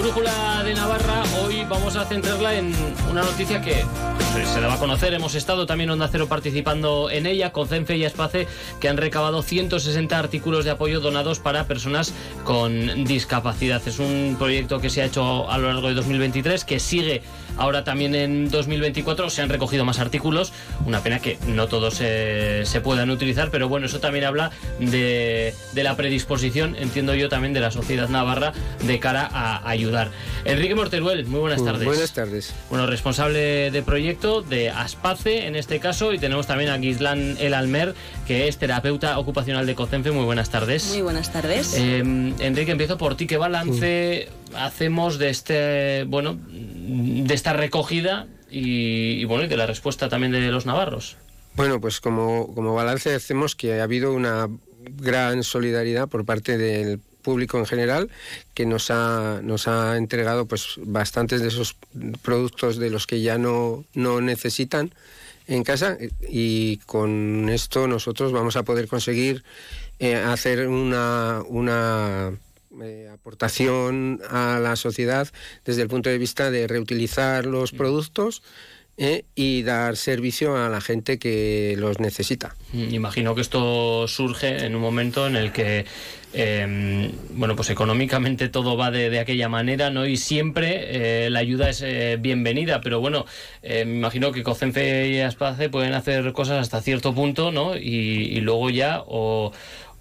Brújula de Navarra, hoy vamos a centrarla en una noticia que pues, se daba a conocer. Hemos estado también Onda Cero participando en ella, con CENFE y Espace, que han recabado 160 artículos de apoyo donados para personas con discapacidad. Es un proyecto que se ha hecho a lo largo de 2023, que sigue ahora también en 2024. Se han recogido más artículos. Una pena que no todos se, puedan utilizar, pero bueno, eso también habla de, de la predisposición, entiendo yo, también de la sociedad navarra de cara a ayudar Enrique Morteruel, muy buenas tardes. Buenas tardes. Bueno, responsable de proyecto de Aspace en este caso y tenemos también a Gislán El Almer, que es terapeuta ocupacional de COCENFE. Muy buenas tardes. Muy buenas tardes. Em, Enrique, empiezo por ti. ¿Qué balance hacemos de este, bueno, de esta recogida y, bueno, y de la respuesta también de los navarros? Bueno, pues como, como balance hacemos que ha habido una gran solidaridad por parte del público en general que nos ha, nos ha entregado pues bastantes de esos productos de los que ya no, no necesitan en casa. Y con esto nosotros vamos a poder conseguir eh, hacer una, una eh, aportación a la sociedad desde el punto de vista de reutilizar los productos ¿eh? y dar servicio a la gente que los necesita. Mm, imagino que esto surge en un momento en el que, em, bueno, pues económicamente todo va de, aquella manera, ¿no? Y siempre eh, la ayuda es eh, bienvenida, pero bueno, me imagino que COCENFE y Aspace pueden hacer cosas hasta cierto punto, ¿no? Y, y luego ya o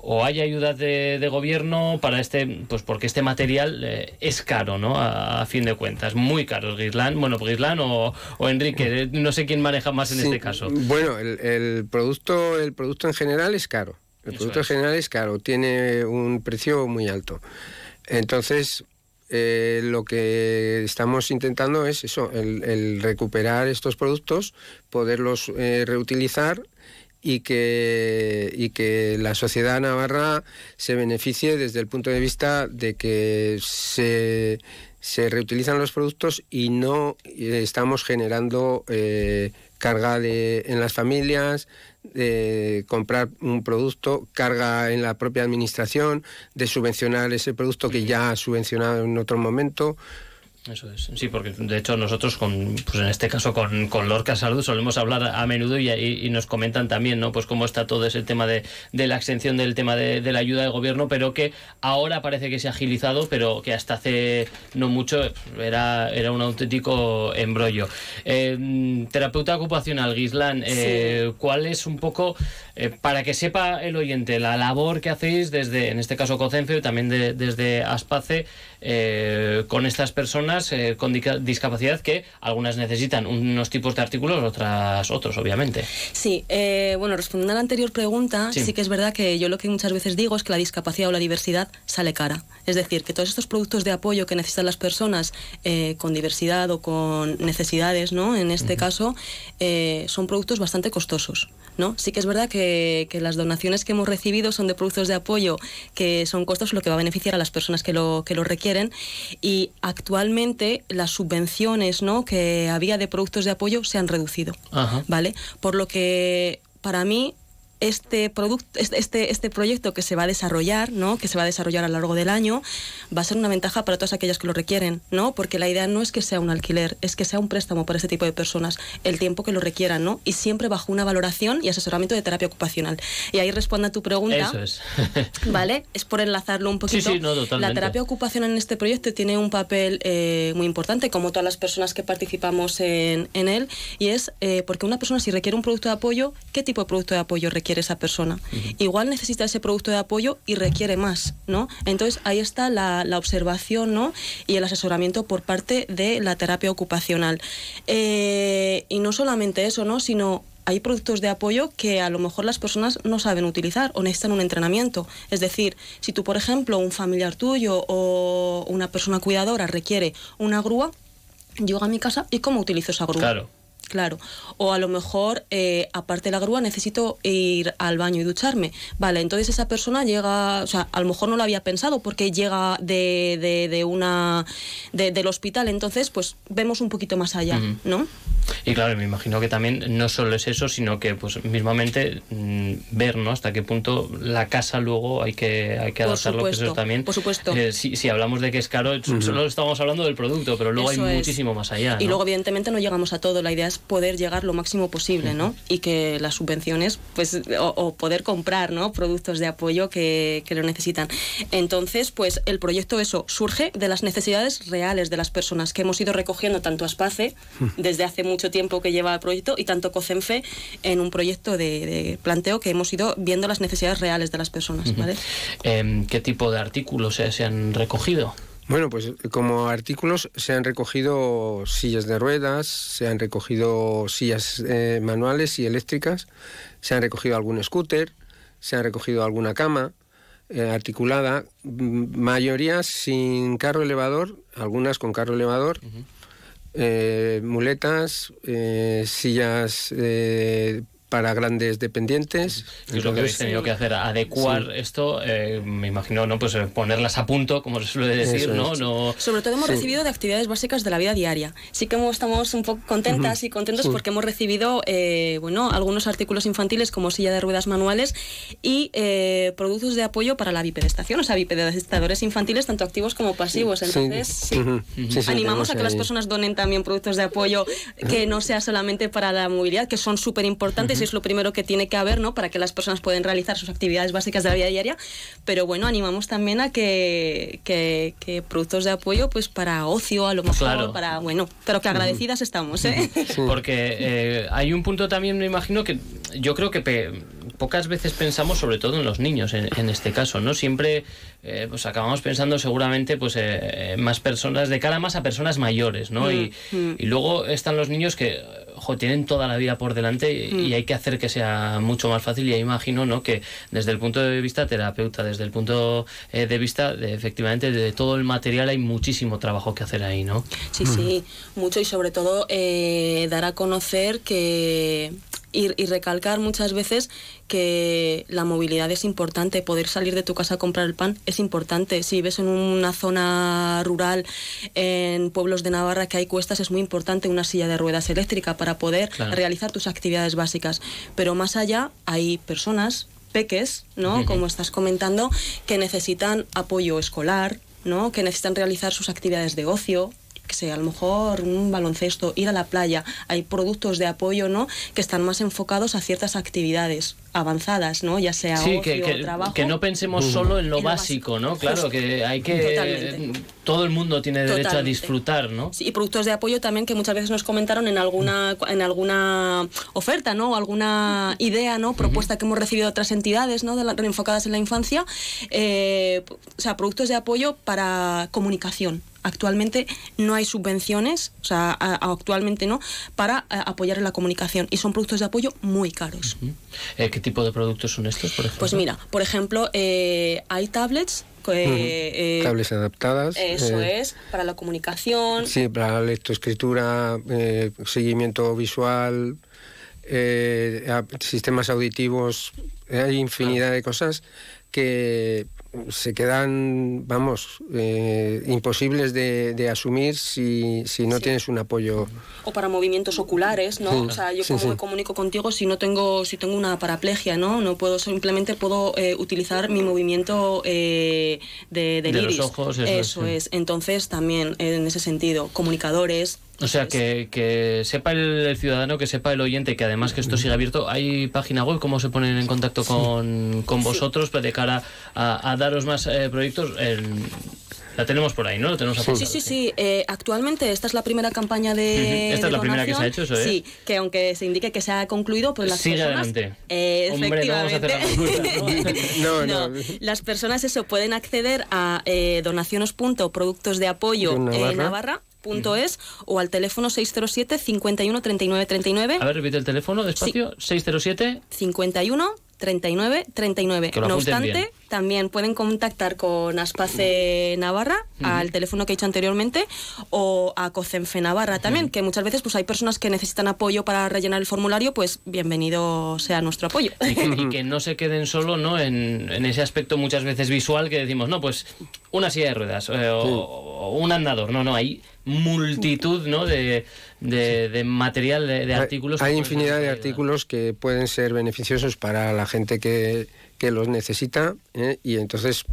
o hay ayudas de, gobierno para este, pues porque este material eh, es caro, ¿no? A, fin de cuentas, muy caro. Gislán, bueno, Gislán o, o, Enrique, eh, no sé quién maneja más en este caso. Bueno, el, producto, el producto en general es caro. El producto en general es caro, tiene un precio muy alto. Entonces, eh, lo que estamos intentando es eso, el, recuperar estos productos, poderlos reutilizar y que, y que la sociedad navarra se beneficie desde el punto de vista de que se, se reutilizan los productos y no estamos generando eh, carga en las familias, de comprar un producto, carga en la propia administración, de subvencionar ese producto que ya ha subvencionado en otro momento. Eso es, sí, porque de hecho nosotros, con, pues en este caso con, con Lorca Salud, solemos hablar a menudo y, y, nos comentan también, ¿no? Pues cómo está todo ese tema de, de la exención del tema de, de, la ayuda de gobierno, pero que ahora parece que se ha agilizado, pero que hasta hace no mucho era, era un auténtico embrollo. Eh, terapeuta ocupacional, Gislán, eh, ¿cuál es un poco, eh, para que sepa el oyente, la labor que hacéis desde, en este caso COCENFE, y también desde Aspace, con estas personas? Eh, con discapacidad que algunas necesitan unos tipos de artículos, otras otros, obviamente. Sí, eh, bueno, respondiendo a la anterior pregunta, sí. que es verdad que yo lo que muchas veces digo es que la discapacidad o la diversidad sale cara. Es decir, que todos estos productos de apoyo que necesitan las personas eh, con diversidad o con necesidades, ¿no? En este caso, son productos bastante costosos, ¿no? Sí que es verdad que, que, las donaciones que hemos recibido son de productos de apoyo que son costosos, lo que va a beneficiar a las personas que lo, que lo requieren. Y actualmente las subvenciones ¿no? que había de productos de apoyo se han reducido. ¿Vale? Por lo que para mí este producto, este, este proyecto que se va a desarrollar, ¿no? que se va a desarrollar a lo largo del año, va a ser una ventaja para todas aquellas que lo requieren, ¿no? Porque la idea no es que sea un alquiler, es que sea un préstamo para este tipo de personas, el tiempo que lo requieran, ¿no? Y siempre bajo una valoración y asesoramiento de terapia ocupacional. Y ahí responde a tu pregunta. Eso es. ¿Vale? Es por enlazarlo un poquito. Sí, sí, no, totalmente. La terapia ocupacional en este proyecto tiene un papel eh, muy importante, como todas las personas que participamos en, en él, y es eh, porque una persona si requiere un producto de apoyo, ¿qué tipo de producto de apoyo requiere? quiere esa persona. Igual necesita ese producto de apoyo y requiere más, ¿no? Entonces ahí está la, observación, ¿no? Y el asesoramiento por parte de la terapia ocupacional. Eh, y no solamente eso, ¿no? Sino hay productos de apoyo que a lo mejor las personas no saben utilizar o necesitan un entrenamiento. Es decir, si tú, por ejemplo, un familiar tuyo o una persona cuidadora requiere una grúa, yo a mi casa y cómo utilizo esa grúa. Claro. Claro. O a lo mejor, eh, aparte de la grúa, necesito ir al baño y ducharme. Vale, entonces esa persona llega, o sea, a lo mejor no lo había pensado porque llega de, de, una del hospital. Entonces, pues vemos un poquito más allá, ¿no? Y claro, me imagino que también no solo es eso, sino que pues mismamente mm, ver, ¿no? Hasta qué punto la casa luego hay que, hay que adaptarlo, que eso también. Por supuesto. Eh, si, hablamos de que es caro, solo estamos hablando del producto, pero luego hay muchísimo más allá. Y luego, evidentemente, no llegamos a todo. La idea es poder llegar lo máximo posible, ¿no? Y que las subvenciones, pues, o, poder comprar, ¿no? Productos de apoyo que, que, lo necesitan. Entonces, pues el proyecto eso surge de las necesidades reales de las personas que hemos ido recogiendo tanto a Space desde hace mucho tiempo que lleva el proyecto y tanto COCENFE en un proyecto de, planteo que hemos ido viendo las necesidades reales de las personas, ¿vale? Em, ¿Qué tipo de artículos se han recogido? Bueno, pues como artículos se han recogido sillas de ruedas, se han recogido sillas eh, manuales y eléctricas, se han recogido algún scooter, se han recogido alguna cama eh, articulada, mayoría sin carro elevador, algunas con carro elevador, eh, muletas, sillas para grandes dependientes. Y lo que habéis tenido que hacer, adecuar esto, eh, me imagino, ¿no? Pues eh, ponerlas a punto, como se suele decir, ¿no? ¿no? Sobre todo hemos recibido de actividades básicas de la vida diaria. Sí que estamos un poco contentas y contentos porque hemos recibido, eh, bueno, algunos artículos infantiles como silla de ruedas manuales y productos de apoyo para la bipedestación, o sea, bipedestadores infantiles tanto activos como pasivos. Entonces, animamos a que las personas donen también productos de apoyo que no sea solamente para la movilidad, que son súper importantes es lo primero que tiene que haber, ¿no? Para que las personas puedan realizar sus actividades básicas de la vida diaria. Pero bueno, animamos también a que, que, productos de apoyo, pues para ocio, a lo mejor, para, bueno, pero que agradecidas estamos, ¿eh? Porque eh, hay un punto también, me imagino, que yo creo que pocas veces pensamos, sobre todo en los niños, en, este caso, ¿no? Siempre eh, pues acabamos pensando seguramente pues eh, más personas, de cara más a personas mayores, ¿no? y, mm, mm. y, luego están los niños que tienen toda la vida por delante y, mm. hay que hacer que sea mucho más fácil y imagino ¿no? que desde el punto de vista terapeuta, desde el punto eh, de vista de, efectivamente de todo el material hay muchísimo trabajo que hacer ahí, ¿no? Sí, sí, mucho y sobre todo eh, dar a conocer que y, recalcar muchas veces que la movilidad es importante, poder salir de tu casa a comprar el pan es importante. Si ves en una zona rural, en pueblos de Navarra que hay cuestas, es muy importante una silla de ruedas eléctrica para poder realizar tus actividades básicas. Pero más allá hay personas, peques, ¿no? Como estás comentando, que necesitan apoyo escolar, ¿no? que necesitan realizar sus actividades de ocio, que sea, a lo mejor un baloncesto, ir a la playa, hay productos de apoyo, ¿no? Que están más enfocados a ciertas actividades avanzadas, ¿no? Ya sea sí, que, que, no pensemos solo en lo, básico, ¿no? Claro, que hay que... Todo el mundo tiene derecho a disfrutar, ¿no? Sí, y productos de apoyo también que muchas veces nos comentaron en alguna, en alguna oferta, ¿no? Alguna idea, ¿no? Propuesta que hemos recibido de otras entidades, ¿no? De enfocadas en la infancia. Eh, o sea, productos de apoyo para comunicación actualmente no hay subvenciones, o sea, actualmente no, para apoyar en la comunicación y son productos de apoyo muy caros. Eh, ¿Qué tipo de productos son estos, por ejemplo? Pues mira, por ejemplo, eh, hay tablets eh, tablets adaptadas. Eso es, para la comunicación. Sí, para la lectoescritura, seguimiento visual, sistemas auditivos, hay infinidad de cosas que se quedan, vamos, eh, imposibles de, asumir si, si no tienes un apoyo. O para movimientos oculares, ¿no? O sea, yo como me comunico contigo si no tengo, si tengo una paraplegia, ¿no? No puedo, simplemente puedo eh, utilizar mi movimiento eh, de, de Los ojos, eso, es. Entonces, también en ese sentido, comunicadores, o sea, que, que sepa el, ciudadano, que sepa el oyente, que además que esto siga abierto. ¿Hay página web? ¿Cómo se ponen en contacto con, con vosotros pues, de cara a, daros más eh, proyectos? La tenemos por ahí, ¿no? Lo tenemos Sí, sí, sí. Eh, actualmente esta es la primera campaña de. Esta es la primera que se ha hecho, eso es. Sí, que aunque se indique que se ha concluido, pues las Sigue personas. Adelante. Eh, Hombre, no vamos a hacer la ¿no? no, no, Las personas eso pueden acceder a eh, donaciones.productos de apoyo en Navarra Punto es o al teléfono 607 51 39 39. A ver, repite el teléfono despacio. 607 51 39 39. No obstante, también pueden contactar con Aspace Navarra al teléfono que he dicho anteriormente o a Cocenfe Navarra también, que muchas veces pues hay personas que necesitan apoyo para rellenar el formulario, pues bienvenido sea nuestro apoyo. Y que, no se queden solo ¿no? En, ese aspecto muchas veces visual que decimos, no, pues una silla de ruedas eh, o, un andador, no, no, hay multitud ¿no? de, de, material, de, artículos. Hay infinidad de artículos que pueden ser beneficiosos para la gente que, que los necesita ¿eh? y entonces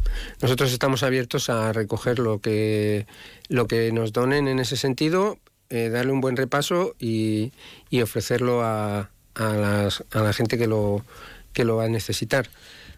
nosotros estamos abiertos a recoger lo que, lo que nos donen en ese sentido, eh, darle un buen repaso y, y ofrecerlo a, a, la gente que lo, que lo va a necesitar.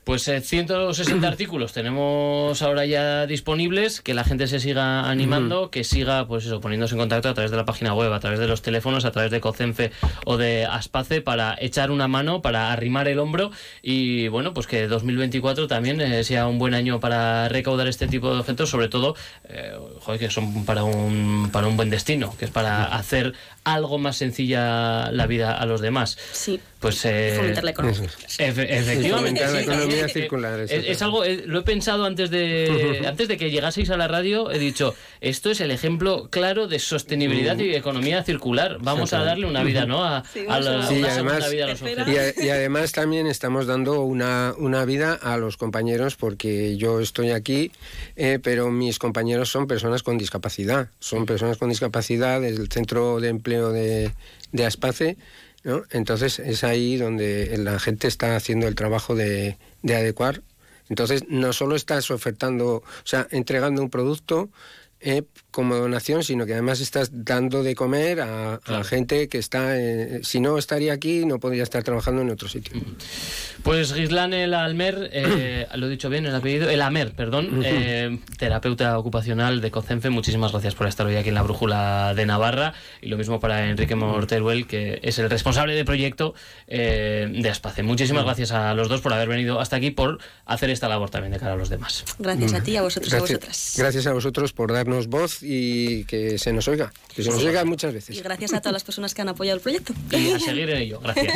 Pues 160 eh, artículos tenemos ahora ya disponibles, que la gente se siga animando, que siga pues eso, poniéndose en contacto a través de la página web, a través de los teléfonos, a través de Cocenfe o de Aspace para echar una mano, para arrimar el hombro y bueno, pues que 2024 también eh, sea un buen año para recaudar este tipo de objetos, sobre todo, eh, joder, que son para un, para un buen destino, que es para hacer algo más sencilla la vida a los demás. Sí. Pues fomentar la economía. efectivamente. Es, algo, eh, lo he pensado antes de antes de que llegaseis a la radio, he dicho, esto es el ejemplo claro de sostenibilidad y economía circular. Vamos a darle una vida, ¿no? A, la, y además, vida a los y, además también estamos dando una, una vida a los compañeros porque yo estoy aquí, eh, pero mis compañeros son personas con discapacidad. Son personas con discapacidad del Centro de Empleo de, de Aspace entonces es ahí donde la gente está haciendo el trabajo de, de adecuar. Entonces no solo estás ofertando, o sea, entregando un producto, eh, como donación, sino que además estás dando de comer a, gente que está, eh, si no estaría aquí, no podría estar trabajando en otro sitio. Pues Gislán El Almer, eh, lo he dicho bien el apellido, El Amer, perdón, eh, terapeuta ocupacional de COCENFE, muchísimas gracias por estar hoy aquí en la Brújula de Navarra y lo mismo para Enrique Morteruel, que es el responsable de proyecto de Aspace. Muchísimas gracias a los dos por haber venido hasta aquí, por hacer esta labor también de cara a los demás. Gracias a ti, a vosotros, a vosotras. Gracias a vosotros por darnos voz y que se nos oiga, que se nos oiga muchas veces. Y gracias a todas las personas que han apoyado el proyecto. Y a seguir en ello, gracias.